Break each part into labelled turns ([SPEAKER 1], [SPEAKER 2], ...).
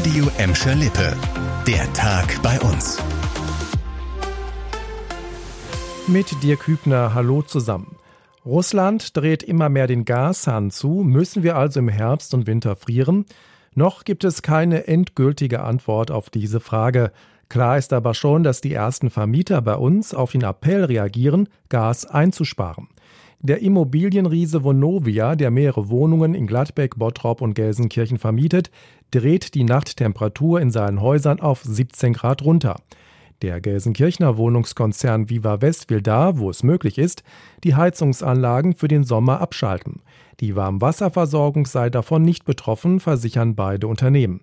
[SPEAKER 1] Radio Emscher Lippe. Der Tag bei uns.
[SPEAKER 2] Mit Dirk Hübner, hallo zusammen. Russland dreht immer mehr den Gashahn zu. Müssen wir also im Herbst und Winter frieren? Noch gibt es keine endgültige Antwort auf diese Frage. Klar ist aber schon, dass die ersten Vermieter bei uns auf den Appell reagieren, Gas einzusparen. Der Immobilienriese Vonovia, der mehrere Wohnungen in Gladbeck, Bottrop und Gelsenkirchen vermietet, dreht die Nachttemperatur in seinen Häusern auf 17 Grad runter. Der Gelsenkirchener Wohnungskonzern Viva West will da, wo es möglich ist, die Heizungsanlagen für den Sommer abschalten. Die Warmwasserversorgung sei davon nicht betroffen, versichern beide Unternehmen.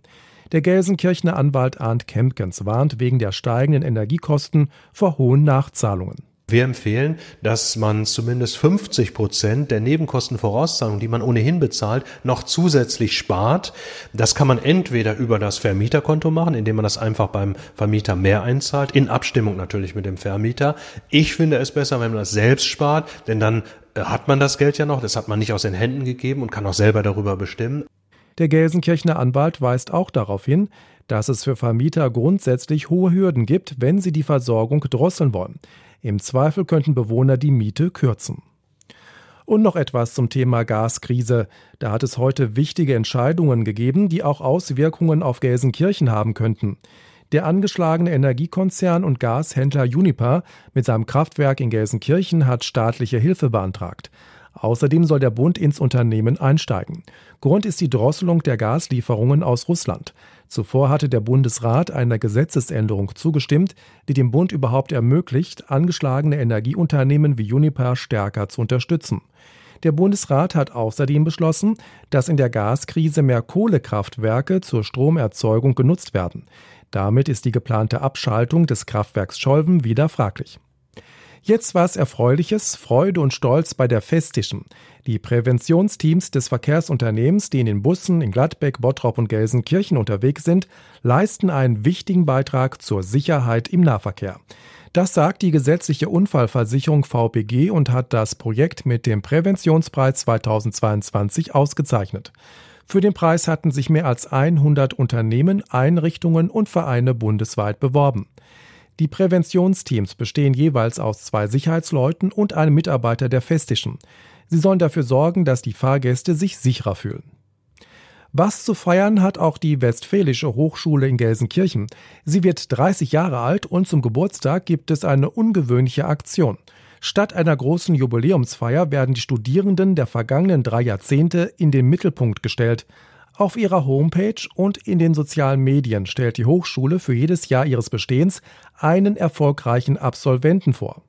[SPEAKER 2] Der Gelsenkirchener Anwalt Arndt Kempkens warnt wegen der steigenden Energiekosten vor hohen Nachzahlungen.
[SPEAKER 3] Wir empfehlen, dass man zumindest 50 Prozent der Nebenkostenvorauszahlung, die man ohnehin bezahlt, noch zusätzlich spart. Das kann man entweder über das Vermieterkonto machen, indem man das einfach beim Vermieter mehr einzahlt, in Abstimmung natürlich mit dem Vermieter. Ich finde es besser, wenn man das selbst spart, denn dann äh, hat man das Geld ja noch, das hat man nicht aus den Händen gegeben und kann auch selber darüber bestimmen.
[SPEAKER 2] Der Gelsenkirchener Anwalt weist auch darauf hin, dass es für Vermieter grundsätzlich hohe Hürden gibt, wenn sie die Versorgung drosseln wollen. Im Zweifel könnten Bewohner die Miete kürzen. Und noch etwas zum Thema Gaskrise. Da hat es heute wichtige Entscheidungen gegeben, die auch Auswirkungen auf Gelsenkirchen haben könnten. Der angeschlagene Energiekonzern und Gashändler Uniper mit seinem Kraftwerk in Gelsenkirchen hat staatliche Hilfe beantragt. Außerdem soll der Bund ins Unternehmen einsteigen. Grund ist die Drosselung der Gaslieferungen aus Russland. Zuvor hatte der Bundesrat einer Gesetzesänderung zugestimmt, die dem Bund überhaupt ermöglicht, angeschlagene Energieunternehmen wie Uniper stärker zu unterstützen. Der Bundesrat hat außerdem beschlossen, dass in der Gaskrise mehr Kohlekraftwerke zur Stromerzeugung genutzt werden. Damit ist die geplante Abschaltung des Kraftwerks Scholven wieder fraglich. Jetzt war es Erfreuliches, Freude und Stolz bei der Festischen. Die Präventionsteams des Verkehrsunternehmens, die in den Bussen in Gladbeck, Bottrop und Gelsenkirchen unterwegs sind, leisten einen wichtigen Beitrag zur Sicherheit im Nahverkehr. Das sagt die gesetzliche Unfallversicherung VPG und hat das Projekt mit dem Präventionspreis 2022 ausgezeichnet. Für den Preis hatten sich mehr als 100 Unternehmen, Einrichtungen und Vereine bundesweit beworben. Die Präventionsteams bestehen jeweils aus zwei Sicherheitsleuten und einem Mitarbeiter der Festischen. Sie sollen dafür sorgen, dass die Fahrgäste sich sicherer fühlen. Was zu feiern hat auch die Westfälische Hochschule in Gelsenkirchen. Sie wird 30 Jahre alt und zum Geburtstag gibt es eine ungewöhnliche Aktion. Statt einer großen Jubiläumsfeier werden die Studierenden der vergangenen drei Jahrzehnte in den Mittelpunkt gestellt. Auf ihrer Homepage und in den sozialen Medien stellt die Hochschule für jedes Jahr ihres Bestehens einen erfolgreichen Absolventen vor.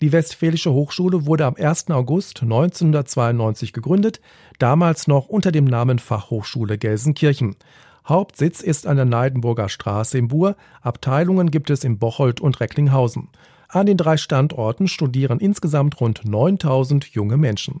[SPEAKER 2] Die Westfälische Hochschule wurde am 1. August 1992 gegründet, damals noch unter dem Namen Fachhochschule Gelsenkirchen. Hauptsitz ist an der Neidenburger Straße im Bur, Abteilungen gibt es in Bocholt und Recklinghausen. An den drei Standorten studieren insgesamt rund 9000 junge Menschen.